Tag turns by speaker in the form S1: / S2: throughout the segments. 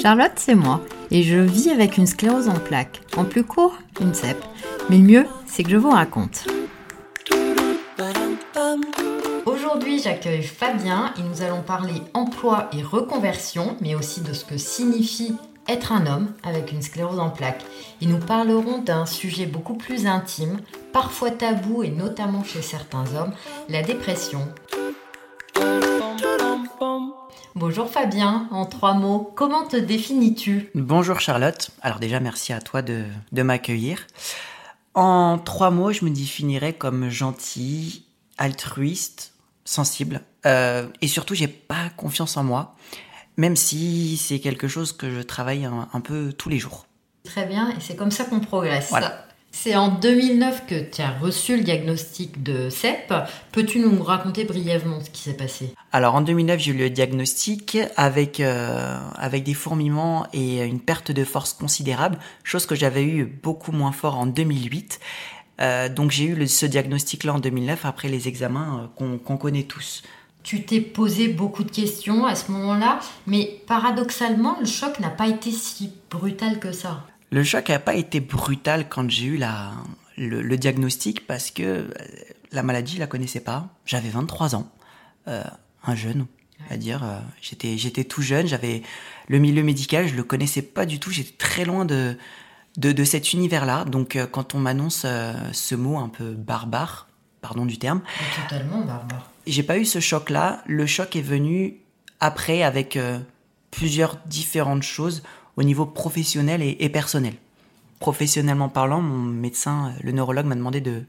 S1: Charlotte, c'est moi, et je vis avec une sclérose en plaques. En plus court, une CEP. Mais le mieux, c'est que je vous raconte. Aujourd'hui, j'accueille Fabien et nous allons parler emploi et reconversion, mais aussi de ce que signifie être un homme avec une sclérose en plaques. Et nous parlerons d'un sujet beaucoup plus intime, parfois tabou et notamment chez certains hommes, la dépression. Bonjour Fabien, en trois mots, comment te définis-tu?
S2: Bonjour Charlotte, alors déjà merci à toi de, m'accueillir. En trois mots, je me définirais comme gentil, altruiste, sensible, euh, et surtout j'ai pas confiance en moi, même si c'est quelque chose que je travaille un, un peu tous les jours.
S1: Très bien, et c'est comme ça qu'on progresse. Voilà. C'est en 2009 que tu as reçu le diagnostic de CEP. Peux-tu nous raconter brièvement ce qui s'est passé?
S2: Alors en 2009, j'ai eu le diagnostic avec, euh, avec des fourmillements et une perte de force considérable, chose que j'avais eu beaucoup moins fort en 2008. Euh, donc j'ai eu ce diagnostic-là en 2009 après les examens euh, qu'on connaît tous.
S1: Tu t'es posé beaucoup de questions à ce moment-là, mais paradoxalement, le choc n'a pas été si brutal que ça.
S2: Le choc n'a pas été brutal quand j'ai eu la, le, diagnostic parce que euh, la maladie, je la connaissais pas. J'avais 23 ans, euh, un jeune, à dire. Euh, j'étais, j'étais tout jeune, j'avais le milieu médical, je le connaissais pas du tout. J'étais très loin de, de, cet univers-là. Donc, quand on m'annonce ce mot un peu barbare, pardon du terme.
S1: Totalement barbare.
S2: J'ai pas eu ce choc-là. Le choc est venu après avec plusieurs différentes choses au niveau professionnel et, personnel. Professionnellement parlant, mon médecin, le neurologue, m'a demandé de,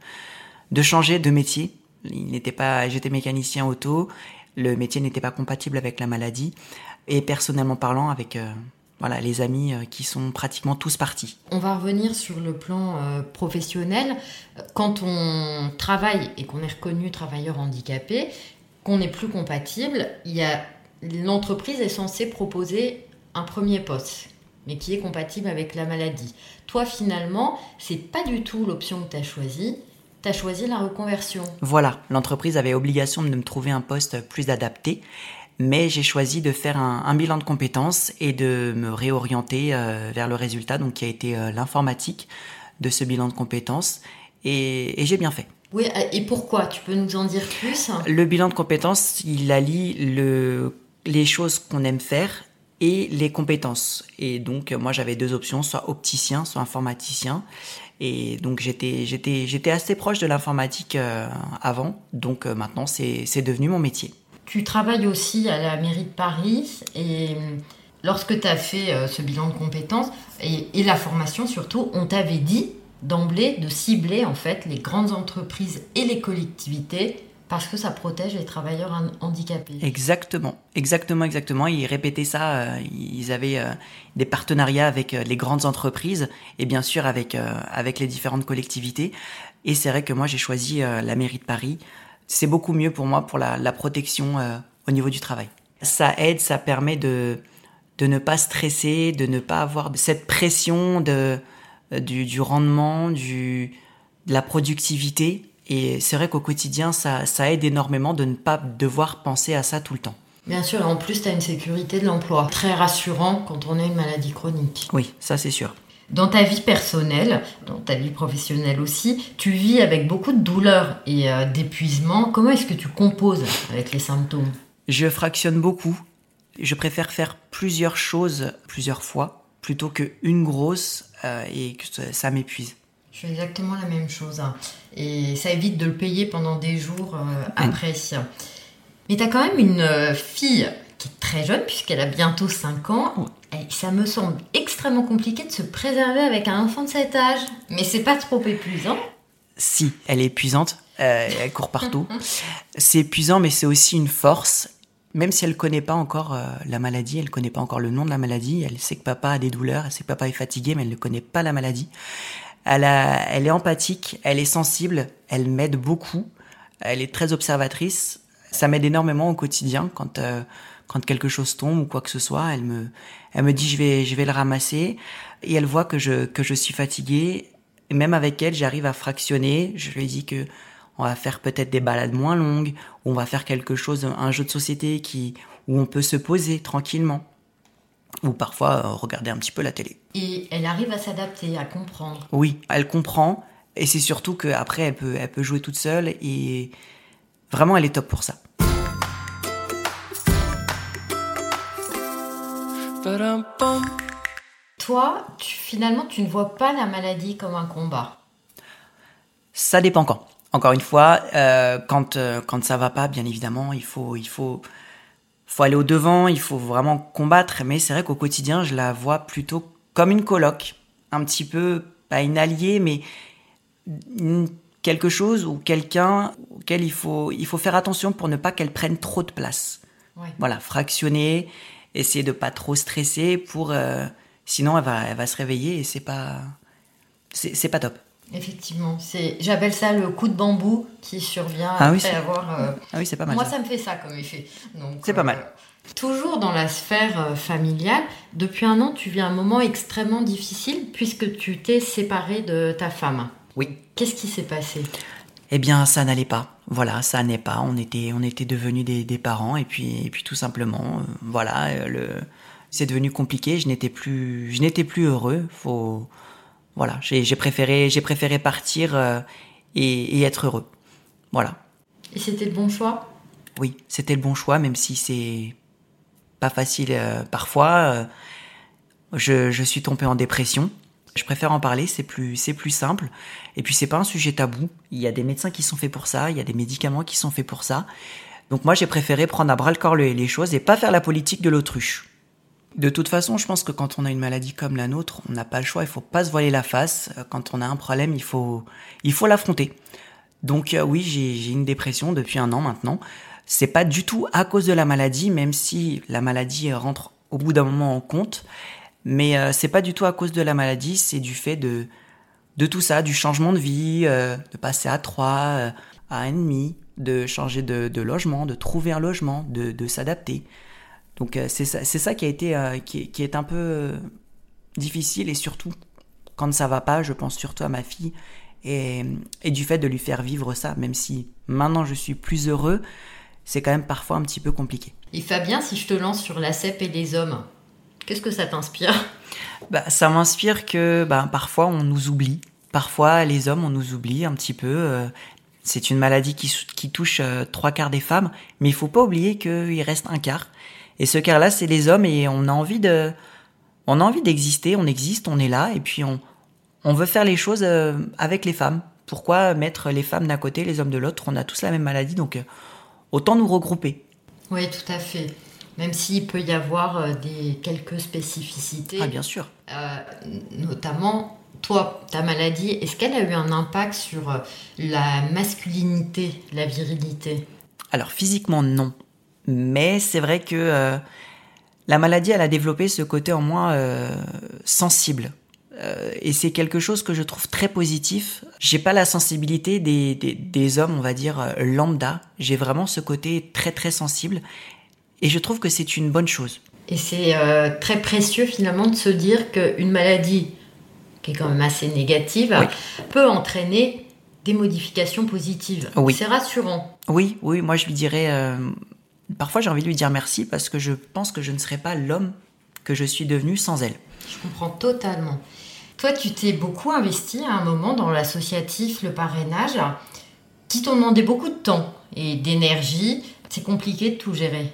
S2: de changer de métier. Il n'était pas, j'étais mécanicien auto, le métier n'était pas compatible avec la maladie. Et personnellement parlant, avec euh, voilà, les amis euh, qui sont pratiquement tous partis.
S1: On va revenir sur le plan euh, professionnel. Quand on travaille et qu'on est reconnu travailleur handicapé, qu'on n'est plus compatible, il y a l'entreprise est censée proposer un premier poste mais qui est compatible avec la maladie. Toi, finalement, c'est pas du tout l'option que tu as choisie. Tu as choisi la reconversion.
S2: Voilà, l'entreprise avait obligation de me trouver un poste plus adapté, mais j'ai choisi de faire un, bilan de compétences et de me réorienter euh, vers le résultat, donc qui a été euh, l'informatique de ce bilan de compétences, et, j'ai bien fait.
S1: Oui, et pourquoi? Tu peux nous en dire plus?
S2: Le bilan de compétences, il allie le, les choses qu'on aime faire et les compétences. Et donc, moi, j'avais deux options, soit opticien, soit informaticien. Et donc, j'étais, j'étais, j'étais assez proche de l'informatique euh, avant. Donc, euh, maintenant, c'est, c'est devenu mon métier.
S1: Tu travailles aussi à la mairie de Paris. Et euh, lorsque tu as fait ce bilan de compétences et, la formation surtout, on t'avait dit d'emblée de cibler en fait les grandes entreprises et les collectivités parce que ça protège les travailleurs handicapés.
S2: Exactement, exactement, exactement. Ils répétaient ça. Euh, ils avaient euh, des partenariats avec euh, les grandes entreprises et bien sûr avec avec les différentes collectivités. Et c'est vrai que moi j'ai choisi la mairie de Paris. C'est beaucoup mieux pour moi pour la, protection au niveau du travail. Ça aide, ça permet de de ne pas stresser, de ne pas avoir cette pression de du, du rendement, du de la productivité et c'est vrai qu'au quotidien, ça, ça aide énormément de ne pas devoir penser à ça tout le temps.
S1: Bien sûr, en plus, tu as une sécurité de l'emploi. Très rassurant quand on a une maladie chronique.
S2: Oui, ça c'est sûr.
S1: Dans ta vie personnelle, dans ta vie professionnelle aussi, tu vis avec beaucoup de douleur et euh, d'épuisement. Comment est-ce que tu composes avec les symptômes?
S2: Je fractionne beaucoup. Je préfère faire plusieurs choses plusieurs fois plutôt qu'une grosse euh, et que ça m'épuise.
S1: Je fais exactement la même chose. Hein. Et ça évite de le payer pendant des jours euh, après. Mais tu as quand même une fille qui est très jeune, puisqu'elle a bientôt 5 ans. Et ça me semble extrêmement compliqué de se préserver avec un enfant de cet âge. Mais c'est pas trop épuisant
S2: Si, elle est épuisante. Euh, elle court partout. c'est épuisant, mais c'est aussi une force. Même si elle connaît pas encore la maladie, elle connaît pas encore le nom de la maladie, elle sait que papa a des douleurs, elle sait que papa est fatigué, mais elle ne connaît pas la maladie. Elle, elle est empathique, elle est sensible, elle m'aide beaucoup, elle est très observatrice. Ça m'aide énormément au quotidien quand euh, quand quelque chose tombe ou quoi que ce soit. Elle me elle me dit je vais je vais le ramasser et elle voit que je que je suis fatiguée. Et même avec elle, j'arrive à fractionner. Je lui dis que on va faire peut-être des balades moins longues, ou on va faire quelque chose, un jeu de société qui, où on peut se poser tranquillement, ou parfois euh, regarder un petit peu la télé.
S1: Et elle arrive à s'adapter, à comprendre.
S2: Oui, elle comprend, et c'est surtout qu'après, elle peut, elle peut jouer toute seule, et vraiment, elle est top pour ça.
S1: Toi, finalement, tu ne vois pas la maladie comme un combat.
S2: Ça dépend quand. Encore une fois, euh, quand euh, quand ça va pas, bien évidemment, il faut il faut faut aller au devant, il faut vraiment combattre. Mais c'est vrai qu'au quotidien, je la vois plutôt comme une coloc, un petit peu pas une alliée, mais quelque chose ou quelqu'un auquel il faut il faut faire attention pour ne pas qu'elle prenne trop de place. Voilà, fractionner, essayer de pas trop stresser pour euh, sinon elle va elle va se réveiller et c'est pas c'est pas top.
S1: Effectivement, c'est j'appelle ça le coup de bambou qui survient
S2: ah
S1: après avoir.
S2: Euh, ah oui, c'est pas mal.
S1: Moi, ça. me fait ça comme effet.
S2: C'est pas mal.
S1: Euh, toujours dans la sphère familiale, depuis un an, tu vis un moment extrêmement difficile puisque tu t'es séparé de ta femme.
S2: Oui.
S1: Qu'est-ce qui s'est passé?
S2: Eh bien, ça n'allait pas. Voilà, ça n'allait pas. On était, on était devenus des, des, parents et puis, et puis tout simplement, voilà, le, c'est devenu compliqué. Je n'étais plus, je n'étais plus heureux. Faut voilà, j'ai préféré, j'ai préféré partir euh, et, être heureux. Voilà.
S1: Et c'était le bon choix?
S2: Oui, c'était le bon choix, même si c'est pas facile euh, parfois. Euh, je, je, suis tombé en dépression. Je préfère en parler, c'est plus, c'est plus simple. Et puis c'est pas un sujet tabou. Il y a des médecins qui sont faits pour ça, il y a des médicaments qui sont faits pour ça. Donc moi j'ai préféré prendre à bras le corps les choses et pas faire la politique de l'autruche. De toute façon, je pense que quand on a une maladie comme la nôtre, on n'a pas le choix, il faut pas se voiler la face. Quand on a un problème, il faut il faut l'affronter. Donc euh, oui, j'ai une dépression depuis un an maintenant. C'est pas du tout à cause de la maladie, même si la maladie rentre au bout d'un moment en compte. Mais euh, c'est pas du tout à cause de la maladie, c'est du fait de de tout ça, du changement de vie, euh, de passer à trois, à un demi, de changer de, logement, de trouver un logement, de, de s'adapter. Donc euh, c'est ça, ça, qui a été euh, qui, qui, est un peu euh, difficile et surtout quand ça va pas, je pense surtout à ma fille et, et, du fait de lui faire vivre ça, même si maintenant je suis plus heureux, c'est quand même parfois un petit peu compliqué.
S1: Et Fabien, si je te lance sur la CEP et les hommes, qu'est-ce que ça t'inspire?
S2: Bah, Ça m'inspire que bah, parfois on nous oublie. Parfois les hommes on nous oublie un petit peu. c'est une maladie qui, qui touche trois quarts des femmes, mais il faut pas oublier qu'il reste un quart. Et ce quart-là, c'est les hommes et on a envie de, on a envie d'exister, on existe, on est là et puis on, on veut faire les choses euh, avec les femmes. Pourquoi mettre les femmes d'un côté, les hommes de l'autre? On a tous la même maladie, donc euh, autant nous regrouper.
S1: Oui, tout à fait. Même s'il peut y avoir euh, des quelques spécificités.
S2: Ah, bien sûr.
S1: notamment, toi, ta maladie, est-ce qu'elle a eu un impact sur la masculinité, la virilité?
S2: Alors physiquement, non. Mais c'est vrai que euh, la maladie, elle a développé ce côté en moi euh, sensible. Euh, et c'est quelque chose que je trouve très positif. J'ai pas la sensibilité des, des, des hommes, on va dire, lambda. J'ai vraiment ce côté très très sensible. Et je trouve que c'est une bonne chose.
S1: Et c'est très précieux finalement de se dire qu'une maladie qui est quand même assez négative peut entraîner des modifications positives.
S2: Oui.
S1: C'est rassurant.
S2: Oui, oui, moi je lui dirais, Parfois, j'ai envie de lui dire merci parce que je pense que je ne serais pas l'homme que je suis devenu sans elle.
S1: Je comprends totalement. Toi, tu t'es beaucoup investi à un moment dans l'associatif, le parrainage, qui t'ont demandé beaucoup de temps et d'énergie. C'est compliqué de tout gérer.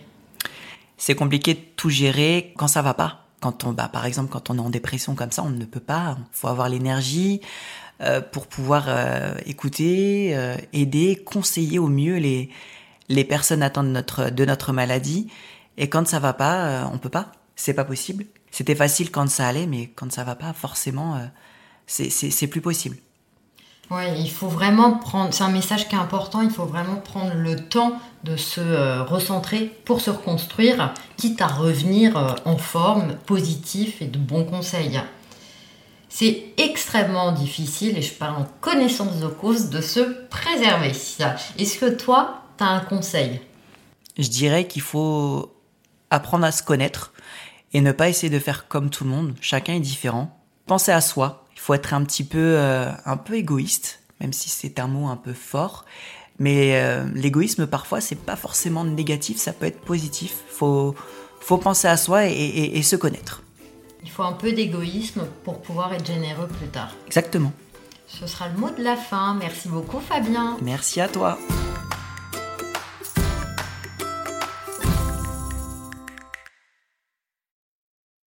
S2: C'est compliqué de tout gérer quand ça va pas. Quand on, bah, par exemple, quand on est en dépression comme ça, on ne peut pas. Il faut avoir l'énergie euh, pour pouvoir euh, écouter, euh, aider, conseiller au mieux les, les personnes attendent notre, de notre maladie. Et quand ça va pas, euh, on peut pas. C'est pas possible. C'était facile quand ça allait, mais quand ça va pas, forcément, euh, c'est plus possible.
S1: Oui, il faut vraiment prendre, c'est un message qui est important, il faut vraiment prendre le temps de se euh, recentrer pour se reconstruire, quitte à revenir en forme, positif et de bons conseils. C'est extrêmement difficile, et je parle en connaissance de cause, de se préserver. Est-ce que toi, un conseil?
S2: Je dirais qu'il faut apprendre à se connaître et ne pas essayer de faire comme tout le monde. Chacun est différent. Pensez à soi. Il faut être un petit peu, un peu égoïste, même si c'est un mot un peu fort. Mais l'égoïsme, parfois, c'est pas forcément négatif, ça peut être positif. Faut, faut penser à soi et se connaître.
S1: Il faut un peu d'égoïsme pour pouvoir être généreux plus tard.
S2: Exactement.
S1: Ce sera le mot de la fin. Merci beaucoup Fabien.
S2: Merci à toi.